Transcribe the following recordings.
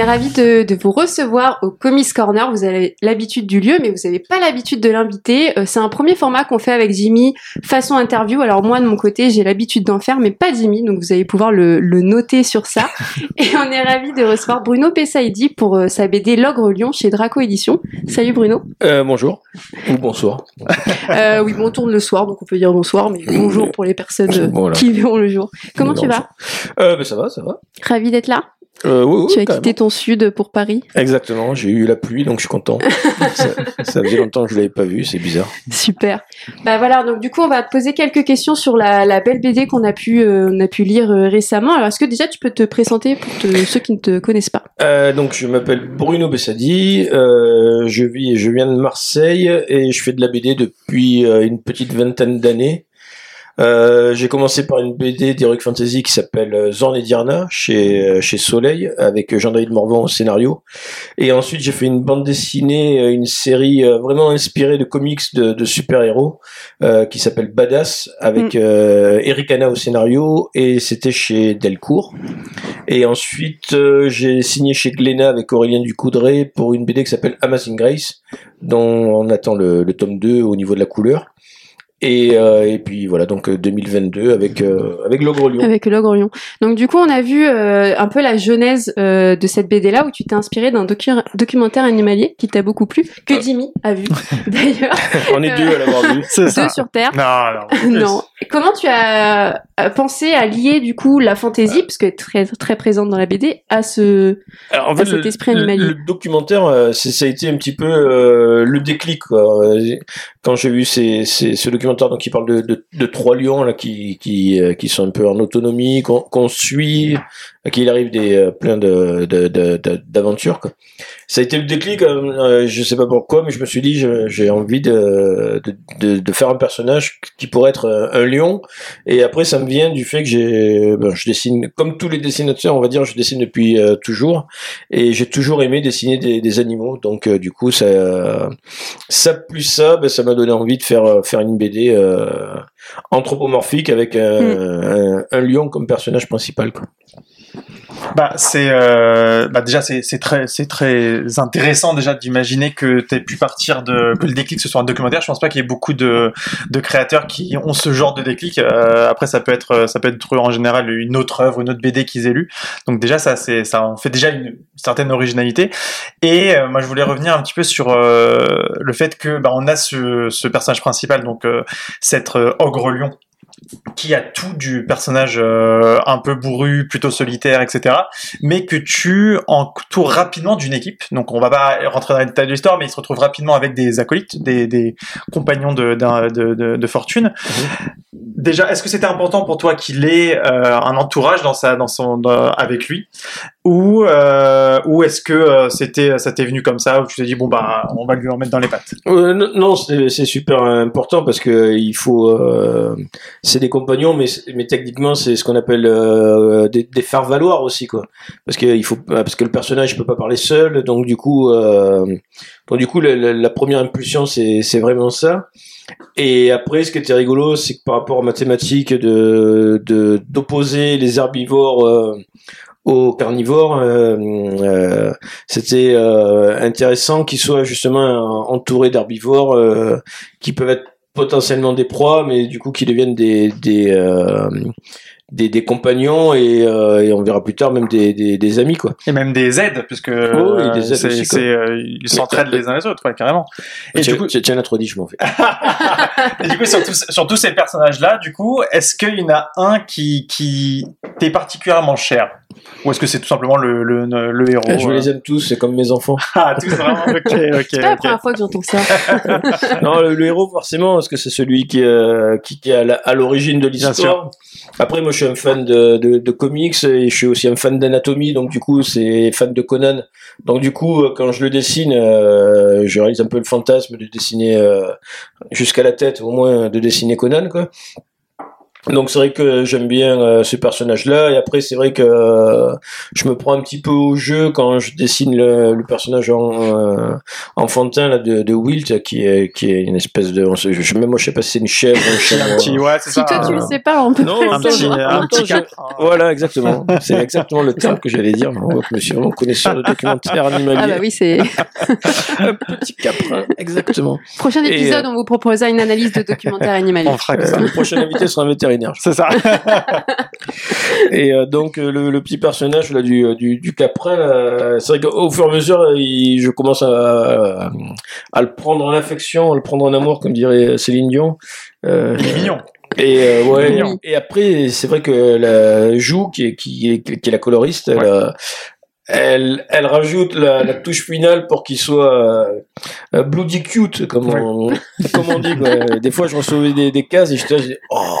est ravis de, de vous recevoir au Comics Corner. Vous avez l'habitude du lieu, mais vous n'avez pas l'habitude de l'inviter. Euh, c'est un premier format qu'on fait avec Jimmy, façon interview. Alors moi de mon côté, j'ai l'habitude d'en faire, mais pas Jimmy, donc vous allez pouvoir le, le noter sur ça. Et on est ravis de recevoir Bruno Pessaidi pour euh, sa BD L'Ogre Lion chez Draco Édition. Salut Bruno. Euh, bonjour ou bonsoir. Euh, oui, bon, on tourne le soir, donc on peut dire bonsoir, mais bonjour pour les personnes Voilà. qui verront le jour. Comment tu vas? Euh, ben ça va, ça va. Ravi d'être là? Euh, oui, oui, tu as quitté ton sud pour Paris. Exactement, j'ai eu la pluie, donc je suis content. ça, ça faisait longtemps que je l'avais pas vu, c'est bizarre. Super. Bah voilà, donc du coup, on va te poser quelques questions sur la, la belle BD qu'on a pu euh, on a pu lire euh, récemment. Alors, est-ce que déjà tu peux te présenter pour te- ceux qui ne te connaissent pas? Euh, donc je m'appelle Bruno Bessadi, euh, je vis, je viens de Marseille et je fais de la BD depuis euh, une petite vingtaine d'années. Euh, j'ai commencé par une BD d'Heroic Fantasy qui s'appelle euh, Zorn et Diana chez euh, chez Soleil avec Jean-David Morvan au scénario. Et ensuite j'ai fait une bande dessinée une série vraiment inspirée de comics de, de super-héros euh, qui s'appelle Badass avec euh, Eric Hanna au scénario et c'était chez Delcourt. Et ensuite, j'ai signé chez Glénat avec Aurélien Ducoudray pour une BD qui s'appelle Amazing Grace, dont on attend le, le tome 2 au niveau de la couleur. Et, euh, et puis voilà, donc euh, 2022 avec euh, avec l'Ogre Lion. avec l'ogre Donc du coup, on a vu euh, un peu la genèse euh, de cette BD là où tu t'es inspiré d'un docu- documentaire animalier qui t'a beaucoup plu, que Jimmy a vu d'ailleurs, On est deux à l'avoir vu. Ça. deux sur Terre. Non, non. non. Comment tu as euh, pensé à lier du coup la fantaisie, parce qu'elle est très très présente dans la BD, à ce Alors, en à cet esprit le- animalier? le documentaire, euh, ça a été un petit peu euh, le déclic. Quoi. Euh, Quand j'ai vu ces, ces, ce documentaire, donc qui parle de, trois lions euh, qui sont un peu en autonomie, qu'on suit, à qui il arrive des euh, plein de d'aventures. quoi. Ça a été le déclic. Euh, euh, je sais pas pourquoi, mais je me suis dit, j'ai envie de, de, de, faire un personnage qui pourrait être un, un lion. Et après, ça me vient du fait que j'ai, ben, je dessine comme tous les dessinateurs, on va dire, je dessine depuis euh, toujours et j'ai toujours aimé dessiner des, des animaux donc euh, du coup ça ça plus ça ben, ça m'a donné envie de faire euh, faire une BD euh, anthropomorphique avec un, un, un lion comme personnage principal quoi. Bah, c'est euh, bah déjà c'est c'est très c'est très intéressant déjà d'imaginer que tu aies pu partir de que le déclic ce soit un documentaire. Je pense pas qu'il y ait beaucoup de de créateurs qui ont ce genre de déclic. Euh, après ça peut être ça peut être en général une autre œuvre, une autre BD qu'ils aient lu. Donc déjà ça c'est ça en fait déjà une certaine originalité. Et euh, moi je voulais revenir un petit peu sur euh, le fait que bah, on a ce ce personnage principal donc euh, cet euh, ogre lion qui a tout du personnage euh, un peu bourru, plutôt solitaire, etc. Mais que tu entoures rapidement d'une équipe. Donc on va pas rentrer dans les détails de l'histoire, mais il se retrouve rapidement avec des acolytes, des, des compagnons de, d'un- de, de, de fortune. Déjà, est-ce que c'était important pour toi qu'il ait euh, un entourage dans sa, dans son, dans- avec lui, ou euh, ou est-ce que c'était, ça t'est venu comme ça, où tu t'es dit bon bah on va lui en mettre dans les pattes? Non, c'est super important parce que il faut c'est des compagnons mais techniquement c'est ce qu'on appelle euh, des, des faire valoir aussi quoi. Parce que il faut parce que le personnage peut pas parler seul donc du coup euh, donc du coup la, première impulsion c'est vraiment ça. Et après ce qui était rigolo c'est que par rapport aux mathématiques de d'opposer les herbivores euh, aux carnivores c'était intéressant qu'ils soient justement entourés d'herbivores qui peuvent être potentiellement des proies, mais du coup qui deviennent des des euh, des, des compagnons et, euh, et on verra plus tard même des, des, des amis quoi. Et même des aides, puisque Oh, oui, des aides c'est, aussi, quoi. c'est, euh, ils s'entraident les uns les autres, ouais, carrément. Et tiens, du coup, tiens, tiens, la trop dit, je m'en fais. et du coup sur, tous, sur tous ces personnages-là, du coup, est-ce qu'il y en a un qui, qui t'est particulièrement cher? Ou est-ce que c'est tout simplement le, le, le héros je euh? les aime tous, c'est comme mes enfants. Ah, tous vraiment Ok, ok, C'est pas la première fois que j'entends ça. non, le, le héros forcément, parce que c'est celui qui, euh, qui, qui est à la- à l'origine de l'histoire. Après, moi, je suis un fan de, comics et je suis aussi un fan d'anatomie, donc du coup, c'est fan de Conan. Donc du coup, euh, quand je le dessine, euh, je réalise un peu le fantasme de dessiner euh, jusqu'à la tête, au moins de dessiner Conan, quoi. Donc c'est vrai que j'aime bien euh, ce personnage-là et après c'est vrai que euh, je me prends un petit peu au jeu quand je dessine le, le personnage en euh, enfantin là, de, de Wilt qui est qui est une espèce de je, je, même moi je sais pas si c'est une chèvre un chèvre. Un petit, ouais, c'est Si ça. toi tu un- le sais pas, on peut Non, un petit, un petit hein. Voilà exactement. C'est exactement le terme que j'allais dire. Je me suis vraiment connaisseur de documentaire animalier. Ah bah oui, c'est un petit caprin, exactement. prochain Et, épisode, on vous proposera une analyse de documentaire animalier. On fera que ça. le prochain invité sera un vétérinaire. C'est ça. Et euh, donc euh, le, le petit personnage là du du, du caprin, là, c'est vrai qu'au fur et à mesure, euh, il- je commence à, à, à le prendre en affection, à le prendre en amour, comme dirait Céline Dion. Euh, Il est mignon. et euh, ouais. Mignon. Et après, c'est vrai que la Jou, qui est qui est, qui est la coloriste, Ouais. euh, elle, elle rajoute la, la touche finale pour qu'il soit euh, euh, bloody cute, comme Ouais. on, comme on dit. Quoi. Des fois, je recevais des, des cases et je dis, oh,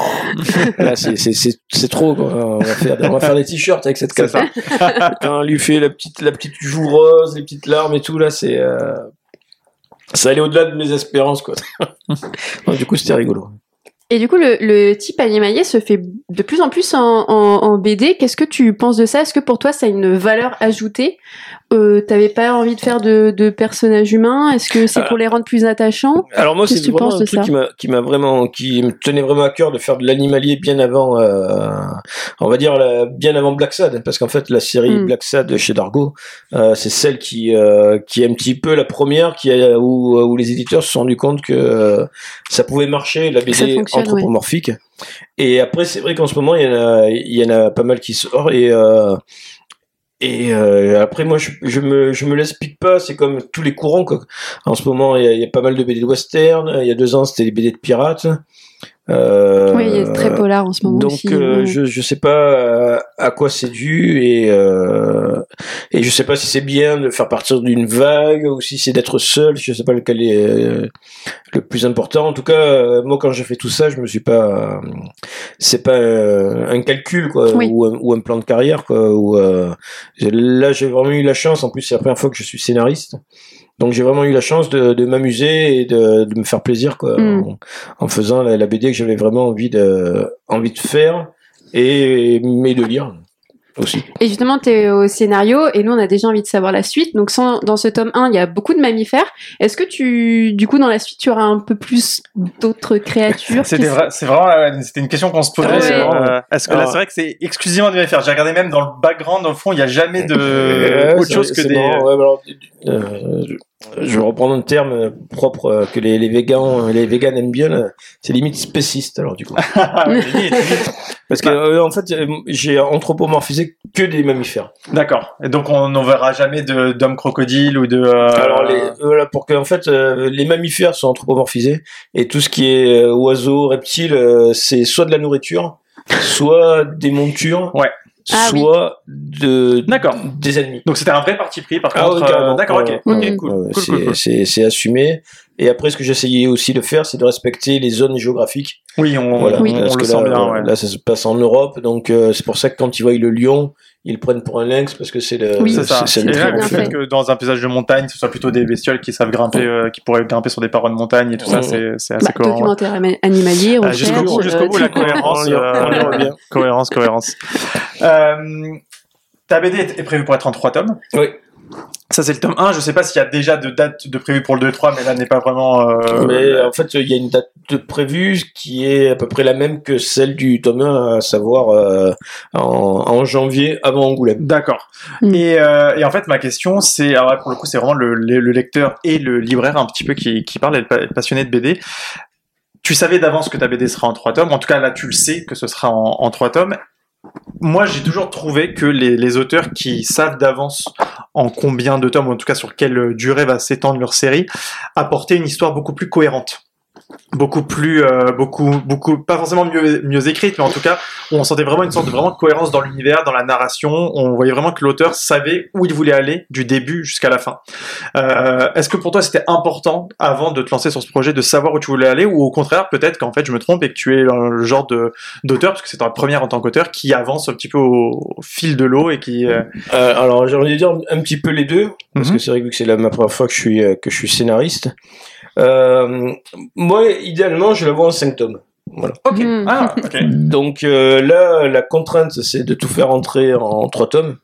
là, c'est, c'est, c'est, c'est trop. Quoi. On va faire, on va faire des t-shirts avec cette case. on lui fait la petite, la petite joue rose, les petites larmes et tout, là, c'est, euh, ça allait au-delà de mes espérances, quoi. Du coup, c'était rigolo. Et du coup, le, le type animalier se fait de plus en plus en, en, en BD. Qu'est-ce que tu penses de ça? Est-ce que pour toi, ça a une valeur ajoutée? Euh, T'avais pas envie de faire de, de personnages humains? Est-ce que c'est pour les rendre plus attachants? Alors moi, c'est vraiment un truc qui m'a, vraiment, qui me tenait vraiment à cœur de faire de l'animalier bien avant, euh, on va dire la- bien avant Black Sad, parce qu'en fait la série Mm. Black Sad chez Dargo, euh, c'est celle qui, euh, qui est un petit peu la première, qui a, où, où les éditeurs se sont rendus compte que euh, ça pouvait marcher. La BD anthropomorphique. Et après, c'est vrai qu'en ce moment, il y en a, il y en a pas mal qui sortent et euh, et euh, après, moi, je, je me, je me laisse pique pas. C'est comme tous les courants. En ce moment, il y, a, il y a pas mal de BD de western. Il y a deux ans, c'était des BD de pirates. Euh, Oui, il est très polar en ce moment donc, aussi. euh, je, je sais pas euh, à quoi c'est dû et euh, et je sais pas si c'est bien de faire partir d'une vague ou si c'est d'être seul. Je sais pas lequel est le plus important. En tout cas, moi, quand j'ai fait tout ça, je me suis pas. c'est pas un calcul quoi Oui. ou, un, ou un plan de carrière quoi. Ou là, j'ai vraiment eu la chance. En plus, c'est la première fois que je suis scénariste. Donc j'ai vraiment eu la chance de, de m'amuser et de, de me faire plaisir quoi, Mm. en, en faisant la, la BD que j'avais vraiment envie de, envie de faire et mais de lire aussi. Et justement, tu es au scénario et nous, on a déjà envie de savoir la suite. Donc, sans- dans ce tome 1, il y a beaucoup de mammifères. Est-ce que tu, du coup, dans la suite, tu auras un peu plus d'autres créatures C'était c'est vraiment, euh, c'était une question qu'on se posait. Ouais. euh, Est-ce que là, c'est vrai que c'est exclusivement des mammifères? J'ai regardé même dans le background, au fond, il n'y a jamais de autre chose que des. marrant, ouais, bah alors, euh, je- reprendre un terme propre euh, que les, les végans les véganes aiment bien. C'est limite spéciste alors du coup. Ah. Parce que euh, en fait euh, j'ai anthropomorphisé que des mammifères. D'accord. Et donc, on n'en verra jamais de d'homme crocodile ou de. euh, Alors les, voilà pour que en fait euh, les mammifères sont anthropomorphisés et tout ce qui est euh, oiseaux, reptiles, euh, c'est soit de la nourriture, soit des montures, Ouais. Ah oui. soit de D'accord. des ennemis. Donc, c'était un vrai parti pris, par Ah contre. euh. D'accord, ok. Cool. Cool, c'est, cool, c'est c'est assumé. Et après, ce que j'essayais aussi de faire, c'est de respecter les zones géographiques. Oui, on, Voilà, Oui. on, parce on le que sent là, bien. ouais. là, ça se passe en Europe, donc euh, c'est pour ça que quand ils voient le lion, ils le prennent pour un lynx parce que c'est le. Oui, C'est ça. c'est le là, fait que dans un paysage de montagne, ce soit plutôt des bestioles qui savent grimper, euh, qui pourraient grimper sur des parois de montagne et tout ça, c'est c'est assez Bah, cohérent. ouais. documentaire ama- animalier, Ah, recherche, jusqu'au bout, jusqu'au euh, bout, la cohérence. On y- euh, on cohérence, cohérence. Euh, ta BD est est prévue pour être en trois tomes. Oui. Ça, c'est le tome 1. Je sais pas s'il y a déjà de date de prévue pour le 2-3, mais là n'est pas vraiment. euh, Mais en fait, il y a une date de prévue qui est à peu près la même que celle du tome 1, à savoir euh, en, en janvier avant Angoulême. D'accord. Mm. Et, euh, et en fait, ma question, c'est, alors là, pour le coup, c'est vraiment le, le- le lecteur et le libraire un petit peu qui, qui parle, et le pa- passionné de BD. Tu savais d'avance que ta BD sera en trois tomes. En tout cas, là, tu le sais que ce sera en, en trois tomes. Moi, j'ai toujours trouvé que les, auteurs qui savent d'avance en combien de tomes, ou en tout cas sur quelle durée va s'étendre leur série, apportaient une histoire beaucoup plus cohérente. Beaucoup plus, euh, beaucoup, beaucoup, pas forcément mieux, mieux écrite, mais en tout cas, on sentait vraiment une sorte de vraiment de cohérence dans l'univers, dans la narration. On voyait vraiment que l'auteur savait où il voulait aller du début jusqu'à la fin. Euh, Est-ce que pour toi c'était important avant de te lancer sur ce projet de savoir où tu voulais aller, ou au contraire peut-être qu'en fait je me trompe et que tu es le genre de d'auteur, parce que c'est ta première en tant qu'auteur, qui avance un petit peu au, fil de l'eau et qui euh, Euh, alors j'ai envie de dire un petit peu les deux, parce Mhm. que c'est vrai que c'est la ma première fois que je suis euh, que je suis scénariste. Euh, moi, idéalement, je la vois en cinq tomes. Voilà. Ok. Mhm. Ah, ok. Donc euh, là, la contrainte, c'est de tout faire entrer en trois tomes.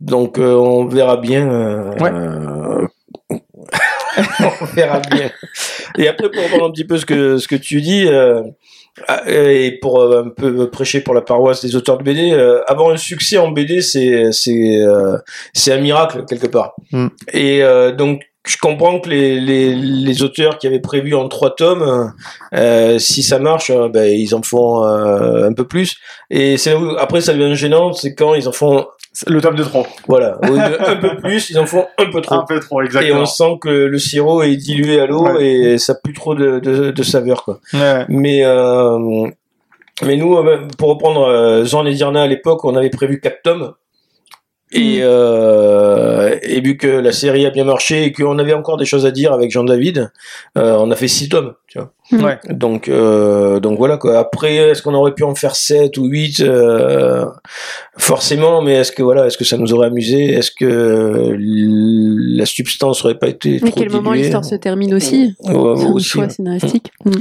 Donc euh, on verra bien. euh, Ouais. euh, on verra bien. Et après, pour reprendre un petit peu ce que ce que tu dis. euh, ah, et pour un peu prêcher pour la paroisse des auteurs de BD, euh, avoir un succès en BD, c'est c'est euh, c'est un miracle quelque part. Mm. Et euh, donc je comprends que les, les, les auteurs qui avaient prévu en trois tomes, euh, si ça marche, euh, ben, ils en font euh, un peu plus. Et c'est après ça devient gênant, c'est quand ils en font, Le tome de trop. voilà, un peu plus, ils en font un peu trop. Un peu trop, Et exactement. on sent que le sirop est dilué à l'eau Ouais. et ça a plus trop de, de, de saveur, quoi. Ouais. Mais euh, mais nous, euh, pour reprendre euh, Jean et Dirna à l'époque, on avait prévu quatre tomes. Et, euh, et vu que la série a bien marché et qu'on avait encore des choses à dire avec Jean-David, euh, on a fait six tomes. Tu vois. Ouais. Donc, euh, donc voilà quoi. Après, est-ce qu'on aurait pu en faire 7 ou 8 euh, Forcément, mais est-ce que voilà, est-ce que ça nous aurait amusé? Est-ce que la substance aurait pas été Mais trop quel moment l'histoire se termine aussi? Ouais, C'est un aussi, choix ouais. scénaristique. Mhm.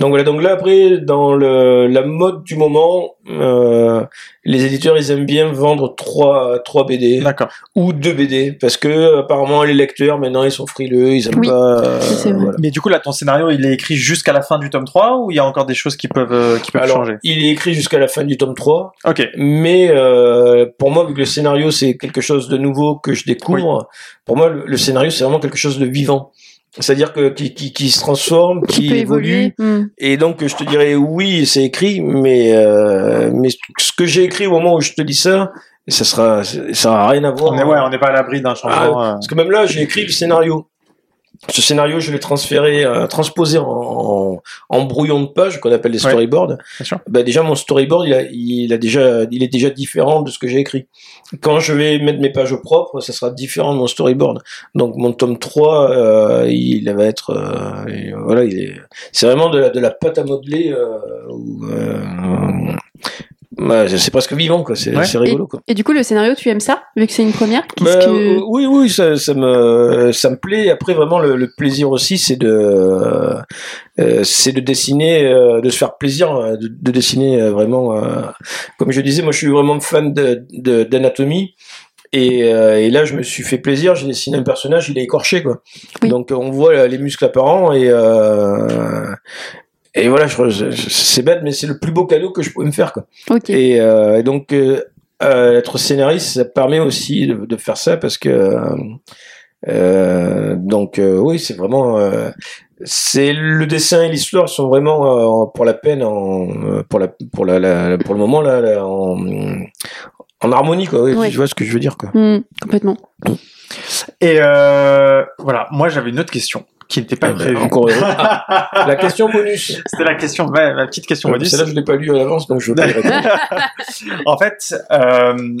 Donc voilà, donc là après, dans le, la mode du moment, euh, les éditeurs ils aiment bien vendre trois, trois BD D'accord. ou deux BD parce que apparemment les lecteurs maintenant ils sont frileux, ils aiment Oui, pas. euh, voilà. Mais du coup, là, ton scénario, il est écrit jusqu'à la fin du tome 3 ou il y a encore des choses qui peuvent, euh, qui peuvent Alors, changer? il est écrit jusqu'à la fin du tome 3, Ok. mais euh, pour moi, vu que le scénario c'est quelque chose de nouveau que je découvre, pour moi le, le scénario c'est vraiment quelque chose de vivant. C'est-à-dire que qui, qui, qui se transforme, qui, Qui évolue. Mhm. Et donc, je te dirais oui, c'est écrit, mais euh, mais ce que j'ai écrit au moment où je te dis ça, ça sera, ça aura rien à voir. On est, ouais, on n'est pas à l'abri d'un changement. euh. Parce que même là, j'ai écrit le scénario. Ce scénario, je l'ai transféré, euh, transposé en, en, en brouillon de page qu'on appelle Ouais. storyboards. Bien sûr. Bah déjà, mon storyboard, il, a, il a déjà, il est déjà différent de ce que j'ai écrit. Quand je vais mettre mes pages au propre, ça sera différent de mon storyboard. Donc mon tome 3, euh, il va être, euh, voilà, il est, c'est vraiment de la, de la pâte à modeler. Où, bah, c'est presque vivant, quoi. C'est Ouais. rigolo, quoi. Et du coup, le scénario, tu aimes ça Vu que c'est une première? Bah, que... euh, oui, oui, ça, ça me, ça me plaît. Après, vraiment, le, le plaisir aussi, c'est de, euh, c'est de dessiner, euh, de se faire plaisir, euh, de, de dessiner euh, vraiment. euh, comme je disais, moi, je suis vraiment fan de- de- d'anatomie. Et, euh, et là, je me suis fait plaisir. J'ai dessiné un personnage, il est écorché, quoi. Oui. Donc, on voit les muscles apparents et. Et voilà, je, je- je- c'est bête, mais c'est le plus beau cadeau que je pouvais me faire, quoi. Et, euh, et donc, euh, euh, être scénariste, ça permet aussi de, de faire ça parce que. euh, euh, donc, euh, oui, c'est vraiment. euh, c'est le dessin et l'histoire sont vraiment euh, pour la peine, en, pour la, pour la, la- pour le moment là, là, en, en harmonie quoi. Oui, Ouais. Tu vois ce que je veux dire quoi. Mhm, complètement. Et euh, voilà, moi j'avais une autre question qui n'était pas Ah, prévue. encore heureux. Ah, la question bonus. C'était la question, ouais, ma petite question bonus. Celle-là, je l'ai pas lu à l'avance, donc je veux pas y répondre. en fait, euh,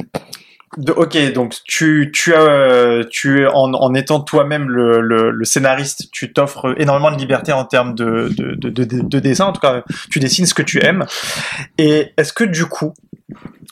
ok, donc tu, tu as, tu en, en étant toi-même le, le, le scénariste, tu t'offres énormément de liberté en termes de, de, de, de, de dessin. En tout cas, tu dessines ce que tu aimes. Et est-ce que du coup,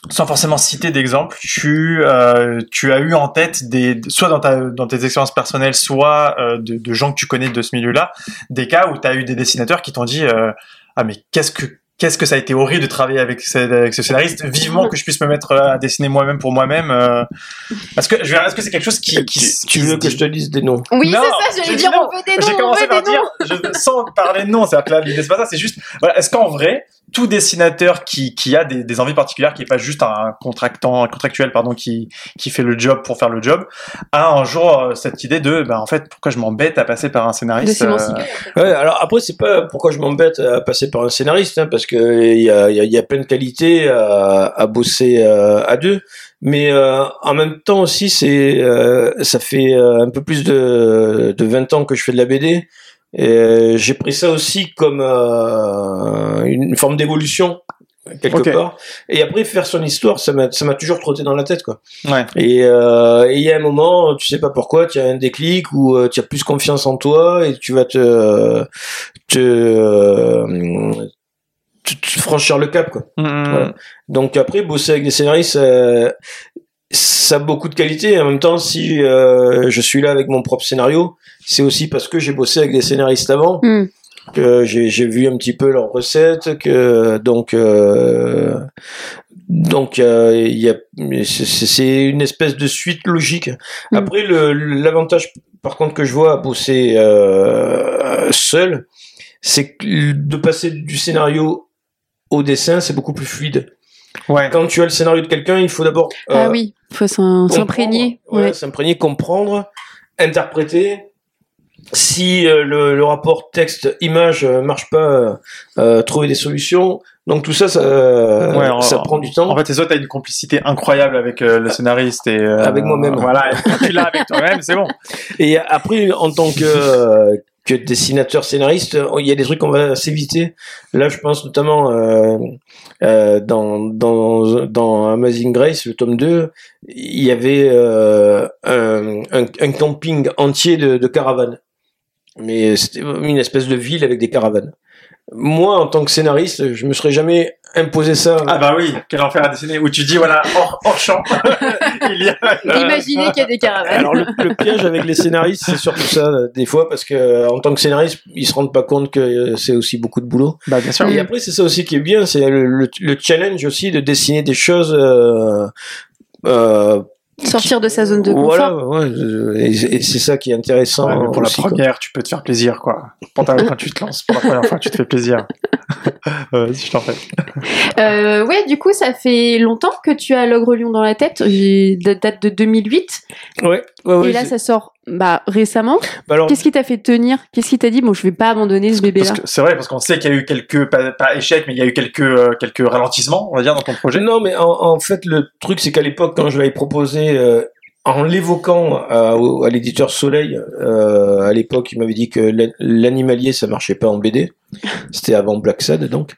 sans forcément citer d'exemple, tu, euh, tu as eu en tête des, soit dans, ta, dans tes expériences personnelles, soit euh, de, de gens que tu connais de ce milieu-là, des cas où tu as eu des dessinateurs qui t'ont dit euh, ah mais qu'est-ce que qu'est-ce que ça a été horrible de travailler avec ce, avec ce scénariste vivement que je puisse me mettre à dessiner moi-même pour moi-même euh, est-ce que je veux dire, est-ce que c'est quelque chose qui, qui tu, veux que je te dise des noms? Oui, Non, c'est ça, j'allais dire, non. on veut des noms, j'ai on commencé veut par des dire noms. je, sans parler de nom c'est-à-dire que là l'idée c'est pas ça c'est juste voilà est-ce qu'en vrai tout dessinateur qui, qui a des, des envies particulières qui est pas juste un contractant un contractuel pardon qui qui fait le job pour faire le job a un jour euh, cette idée de ben en fait pourquoi je m'embête à passer par un scénariste euh. Ouais, alors après c'est pas pourquoi je m'embête à passer par un scénariste, hein, parce que il y a, y, a, y a plein de qualités à, à bosser euh, à deux, mais euh, en même temps aussi c'est euh, ça fait euh, un peu plus de, de 20 ans que je fais de la BD. Et euh, j'ai pris ça aussi comme euh, une forme d'évolution quelque part. Et après faire son histoire, ça m'a ça m'a toujours trotté dans la tête quoi. ouais Et euh, et il y a un moment, tu sais pas pourquoi, tu as un déclic où euh, tu as plus confiance en toi et tu vas te te, euh, te- te franchir le cap quoi. Mhm. Voilà. Donc après bosser avec des scénaristes euh, ça a beaucoup de qualités. En même temps, si euh, je suis là avec mon propre scénario, c'est aussi parce que j'ai bossé avec des scénaristes avant. Mhm. que j'ai j'ai vu un petit peu leurs recettes, que donc euh, donc euh, il y a c'est- c'est une espèce de suite logique. Mm. Après le l'avantage par contre que je vois à bosser euh, seul, c'est que de passer du scénario au dessin, c'est beaucoup plus fluide. Ouais. Quand tu as le scénario de quelqu'un, il faut d'abord Ah euh, oui, faut s'imprégner. ouais, Ouais. s'imprégner, comprendre, interpréter. Si euh, le, le rapport texte-image euh, marche pas, euh, euh, trouver des solutions. Donc tout ça, ça, Ouais, ça prend du temps. En fait, c'est toi, t'as une complicité incroyable avec euh, le scénariste et euh, Avec moi-même. Voilà, tu l'as avec toi-même, c'est bon. Et après, en tant que, euh, que dessinateur scénariste, il y a des trucs qu'on va s'éviter. Là, je pense notamment euh, euh, dans, dans, dans Amazing Grace, le tome 2, il y avait euh, un, un, un camping entier de, de caravanes. Mais c'était une espèce de ville avec des caravanes. Moi, en tant que scénariste, je me serais jamais imposé ça. Ah bah oui, quel enfer à dessiner. Où tu dis, voilà, hors, hors champ, il y a... euh, Imaginez qu'il y a des caravanes. Alors le, le piège avec les scénaristes, c'est surtout ça euh, des fois parce que euh, en tant que scénariste, ils se rendent pas compte que euh, c'est aussi beaucoup de boulot. Bah bien sûr. Et après, c'est ça aussi qui est bien, c'est le, le, le challenge aussi de dessiner des choses. Euh, euh, Sortir de sa zone de confort. voilà, ouais, euh, et, c'est ça qui est intéressant. Ouais, pour aussi, la quoi. première, tu peux te faire plaisir, quoi. Quand tu te lances pour la première fois, tu te fais plaisir. Euh, Vas-y, je t'en fais. Euh, ouais, du coup, ça fait longtemps que tu as l'ogre lion dans la tête. Date de 2008. Ouais, ouais, ouais, et là, ça sort bah, récemment. bah Qu'est-ce qui t'a fait tenir? Qu'est-ce qui t'a dit? Bon, je vais pas abandonner ce bébé-là. c'est vrai, parce qu'on sait qu'il y a eu quelques, pas, pas échecs, mais il y a eu quelques, euh, quelques ralentissements, on va dire, dans ton projet. Non, mais en, en fait, le truc, c'est qu'à l'époque, quand je l'avais proposé, euh, en l'évoquant à, au- à l'éditeur Soleil, euh, à l'époque, il m'avait dit que l'an- l'animalier, ça marchait pas en BD. C'était avant Black Sad, donc.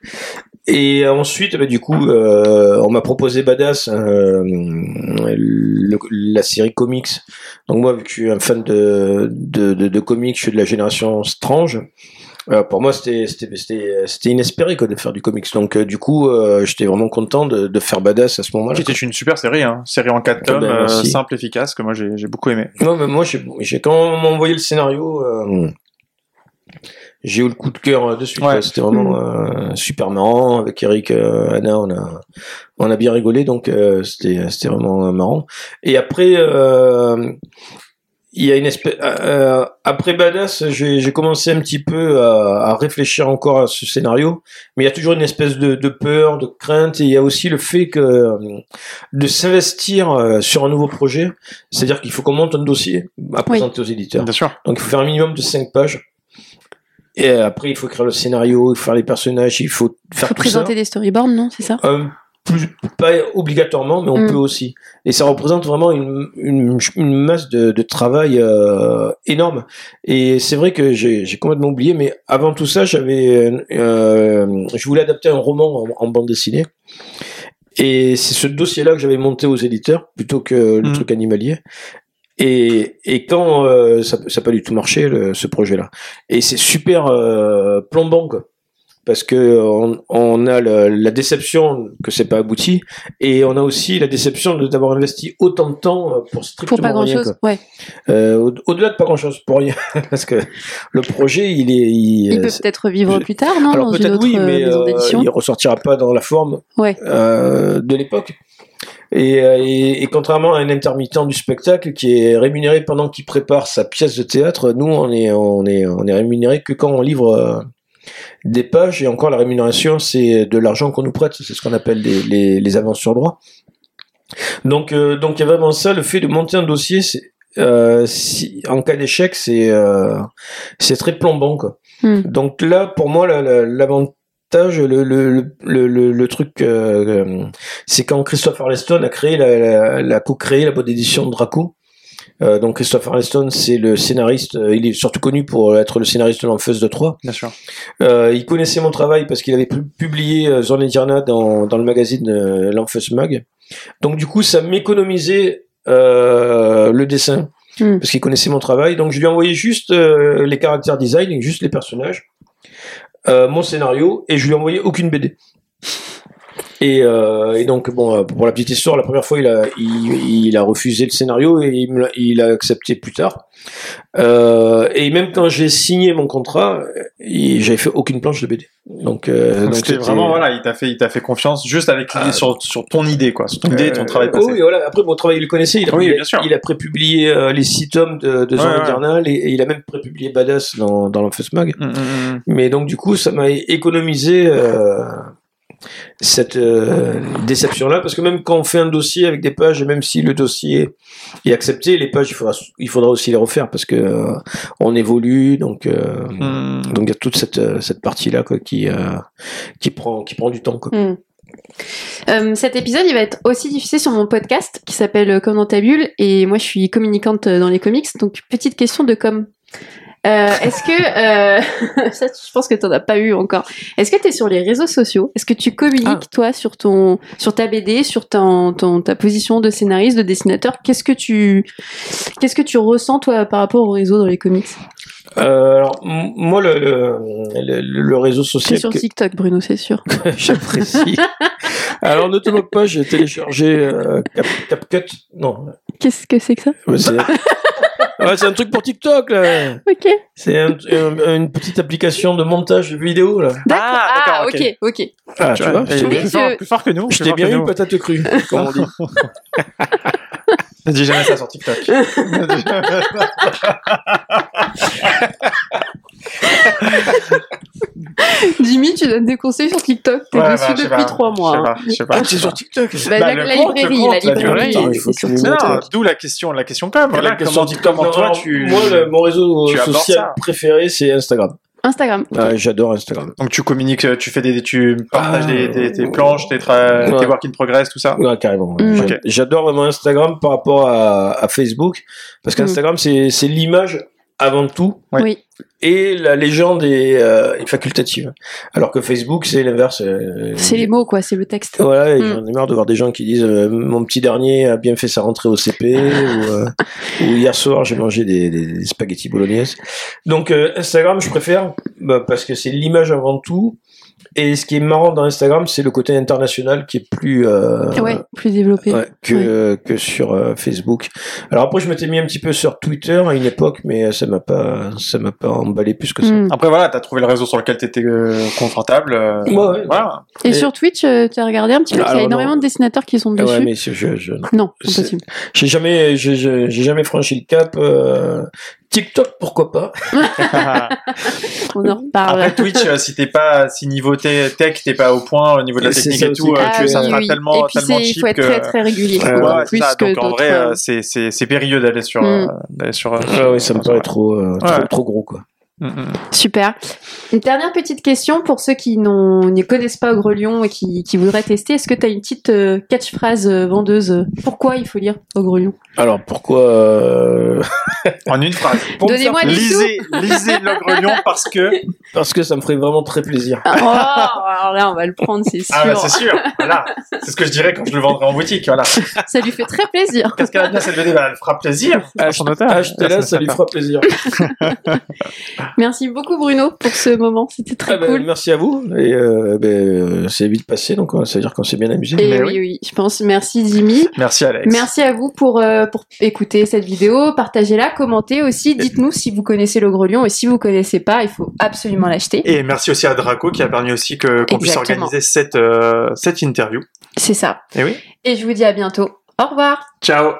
Et ensuite, bah, du coup, euh, on m'a proposé Badass, euh, le- la série comics. Donc moi, vu que je suis un fan de, de, de, de comics, je suis de la génération Strange. Euh, pour moi, c'était c'était c'était c'était inespéré quoi de faire du comics. Donc euh, du coup, euh, j'étais vraiment content de, de faire Badass à ce moment-là. Qui était une super série, hein. Série en quatre Ah tomes, ben, merci. simple, efficace, que moi j'ai beaucoup aimé. Non, mais moi, j'ai, quand on m'a envoyé le scénario, j'ai eu le coup de cœur euh, de suite. Ouais. C'était vraiment euh, super marrant avec Eric, euh, Anna, on a, on a bien rigolé, donc euh, c'était, c'était vraiment euh, marrant. Et après, euh, il y a une espèce, euh, après Badass, j'ai, j'ai commencé un petit peu à, à réfléchir encore à ce scénario, mais il y a toujours une espèce de, de peur, de crainte, et il y a aussi le fait que de s'investir sur un nouveau projet, c'est-à-dire qu'il faut qu'on monte un dossier à présenter aux éditeurs. Bien sûr. Donc il faut faire un minimum de 5 pages. Et après, il faut écrire le scénario, il faut faire les personnages, il faut faire faut tout présenter ça. des storyboards, non C'est ça? Euh, plus, pas obligatoirement, mais on Mm. peut aussi. Et ça représente vraiment une, une, une masse de, de travail euh, énorme. Et c'est vrai que j'ai j'ai complètement oublié, mais avant tout ça, j'avais, euh, je voulais adapter un roman en, en bande dessinée. Et c'est ce dossier-là que j'avais monté aux éditeurs plutôt que le Mm. truc animalier. Et, et quand euh, ça n'a pas du tout marché le- ce projet-là. Et c'est super euh, plombant quoi. Parce que on, on a le- la déception que c'est pas abouti et on a aussi la déception de- d'avoir investi autant de temps euh, pour strictement Pour pas grand rien, chose. quoi. Ouais. Euh, au- Au-delà de pas grand-chose, pour rien. Parce que le projet, il est... Il, Il euh, peut c'est- peut-être revivre je- plus tard, non alors Dans une peut-être autre oui, euh, mais euh, il ressortira pas dans la forme Ouais. euh, de l'époque. Et, euh, et, et contrairement à un intermittent du spectacle qui est rémunéré pendant qu'il prépare sa pièce de théâtre, nous on est on est on est rémunéré que quand on livre euh, des pages et encore la rémunération c'est de l'argent qu'on nous prête, c'est ce qu'on appelle les, les, les avances sur droit. Donc euh, donc il y a vraiment ça, le fait de monter un dossier, c'est euh, si, en cas d'échec, c'est euh, c'est très plombant quoi. Hmm. Donc là, pour moi, la- la- l'avantage, le, le, le, le, le truc, euh, euh, c'est quand Christophe Arleston a créé la, la, la co-créé la boîte d'édition de Draco. Euh, donc Christophe Arleston, c'est le scénariste. euh, il est surtout connu pour être le scénariste de l'Enfeuse de 3. Bien sûr. Euh, il connaissait mon travail parce qu'il avait pu- publié Zone Edirna dans, dans le magazine euh, l'Enfeuse Mag. Donc du coup, ça m'économisait euh, le dessin Hmm. parce qu'il connaissait mon travail. Donc je lui ai envoyé juste euh, les caractères design, et juste les personnages, euh, mon scénario, et je lui ai envoyé aucune BD. Et, euh, et donc bon, euh, pour la petite histoire, la première fois il a il, il a refusé le scénario et il, me l'a- il a accepté plus tard. Euh, et même quand j'ai signé mon contrat, j'avais fait aucune planche de BD. Donc, euh, Donc c'était vraiment voilà, il t'a fait, il t'a fait confiance juste avec Ah. sur, sur ton idée quoi, sur ton idée ton Euh, travail oh passé. oui, voilà. Après, mon travail, il le connaissait. Il a, Oui, a- bien sûr. il a prépublié euh, les six tomes de, de Jean Ouais, ouais. Modernal et, et il a même prépublié Badass dans, dans l'Enfance Mag. Mm, mm, mm. Mais donc, du coup, ça m'a économisé euh, cette euh, déception-là parce que même quand on fait un dossier avec des pages, et même si le dossier est accepté, les pages, il faudra, il faudra aussi les refaire parce que euh, on évolue. Donc, euh, Mm. donc il y a toute cette, cette partie-là quoi, qui, euh, qui, prend, qui prend du temps. Quoi. Hmm. Euh, cet épisode, il va être aussi diffusé sur mon podcast qui s'appelle Comme dans ta bulle. Et moi, je suis communicante dans les comics. Donc, petite question de com. Euh, Est-ce que euh, ça, je pense que t'en as pas eu encore. Est-ce que tu es sur les réseaux sociaux? Est-ce que tu communiques Ah. toi sur ton sur ta BD, sur ton, ton- ta position de scénariste, de dessinateur? Qu'est-ce que tu qu'est-ce que tu ressens toi par rapport au réseau dans les comics? Euh, alors, moi, le, le, le, réseau social sur que TikTok, Bruno, c'est sûr. j'apprécie. alors, ne te moque pas, j'ai téléchargé Cap, CapCut. Non, Qu'est-ce que c'est que ça? Ouais, c'est un truc pour TikTok, là. Ok. C'est un- un- une petite application de montage vidéo, là. D'accord. Ah, Ah, d'accord, ok, ok. Ah, tu vois, je Oui, plus, fort, plus fort que nous. je plus t'ai fort bien que eu nous. patate crue, comme on dit. Ne dis jamais ça sur TikTok. Ne dis jamais ça. Jimmy, tu donnes des conseils sur TikTok? T'es Ouais, dessus bah, depuis pas, trois je mois. sais hein. pas, je sais pas. Ah, c'est sur TikTok. Bah, Bah, la, la compte, librairie, compte, la la librairie, c'est sur d'où la question, la question comme. Voilà, La question TikTok, comment toi tu. Moi, le- mon réseau tu abordes social préféré, c'est Instagram. Instagram. Ah, J'adore Instagram. Donc tu communiques, euh, tu fais des, tu partages Ah. des, des, tes planches, tes, tra- Ouais. tes work in progress, tout ça? Ouais, carrément. Mm. J'adore vraiment Instagram par rapport à, à Facebook, parce Mm. qu'Instagram, c'est l'image avant tout. Oui. et la légende est, euh, est facultative. Alors que Facebook, c'est l'inverse. euh, C'est les mots, quoi. C'est le texte. Voilà, et Mm. j'en ai marre de voir des gens qui disent euh, mon petit dernier a bien fait sa rentrée au CP ou, euh, ou hier soir j'ai mangé des, des, des spaghettis bolognaise. Donc euh, Instagram je préfère bah, parce que c'est l'image avant tout et ce qui est marrant dans Instagram c'est le côté international qui est plus euh, Ouais, plus développé. ouais, que que sur euh, Facebook. Alors après je m'étais mis un petit peu sur Twitter à une époque mais ça m'a pas ça m'a pas emballé plus que ça. Mm. Après voilà, t'as trouvé le réseau sur lequel t'étais euh, confortable. euh, Ouais, ouais. Voilà. Et, Et- sur Twitch, euh, t'as regardé un petit peu Il y a énormément non. de dessinateurs qui sont Ah dessus. ouais mais je, je Non, C'est- impossible. J'ai jamais, j'ai- j'ai j'ai jamais franchi le cap. Euh, TikTok, pourquoi pas On en reparle. Après Twitch, euh, si t'es pas, si niveau te- tech, t'es pas au point au niveau de la technique ça et tout, euh, Ah tu, ça oui, sera oui. tellement, Et puis tellement c'est- il cheap faut être que. très très régulier. Ouais, encore Ouais, c'est plus ça. que Donc en d'autres, vrai, euh, euh, c'est c'est c'est périlleux d'aller sur Mm. euh, d'aller sur. euh, Ah oui, ça me paraît trop, euh, Ouais. trop, trop gros quoi. Mm, mm. Super. Une dernière petite question pour ceux qui ne connaissent pas Grelion et qui, qui voudraient tester. Est-ce que tu as une petite euh, catchphrase euh, vendeuse? Pourquoi il faut lire Grelion Alors pourquoi euh, En une phrase. Donnez-moi des Lisez, lisez l'ogre lion parce que. Parce que ça me ferait vraiment très plaisir. Oh, alors là, on va le prendre, c'est sûr. Ah bah c'est sûr. Voilà. C'est ce que je dirais quand je le vendrai en boutique. Voilà. Ça lui fait très plaisir. Qu'est-ce qu'elle a bien cette BD Bah, Elle fera plaisir. à son auteur. Achetez-la, ça lui fera plaisir. Merci beaucoup Bruno pour ce moment, c'était très Ah ben, cool. Merci à vous. Et euh, ben, euh, c'est vite passé, donc euh, ça veut dire qu'on s'est bien amusé. Et Mais oui, oui, je pense. Merci Jimmy. Merci Alex. Merci à vous pour, euh, pour écouter cette vidéo, partagez-la, commentez aussi, dites-nous si vous connaissez le Grelion et si vous connaissez pas, il faut absolument l'acheter. Et merci aussi à Draco qui a permis aussi que qu'on puisse organiser cette euh, cette interview. C'est ça. Et oui. Et je vous dis à bientôt. Au revoir. Ciao.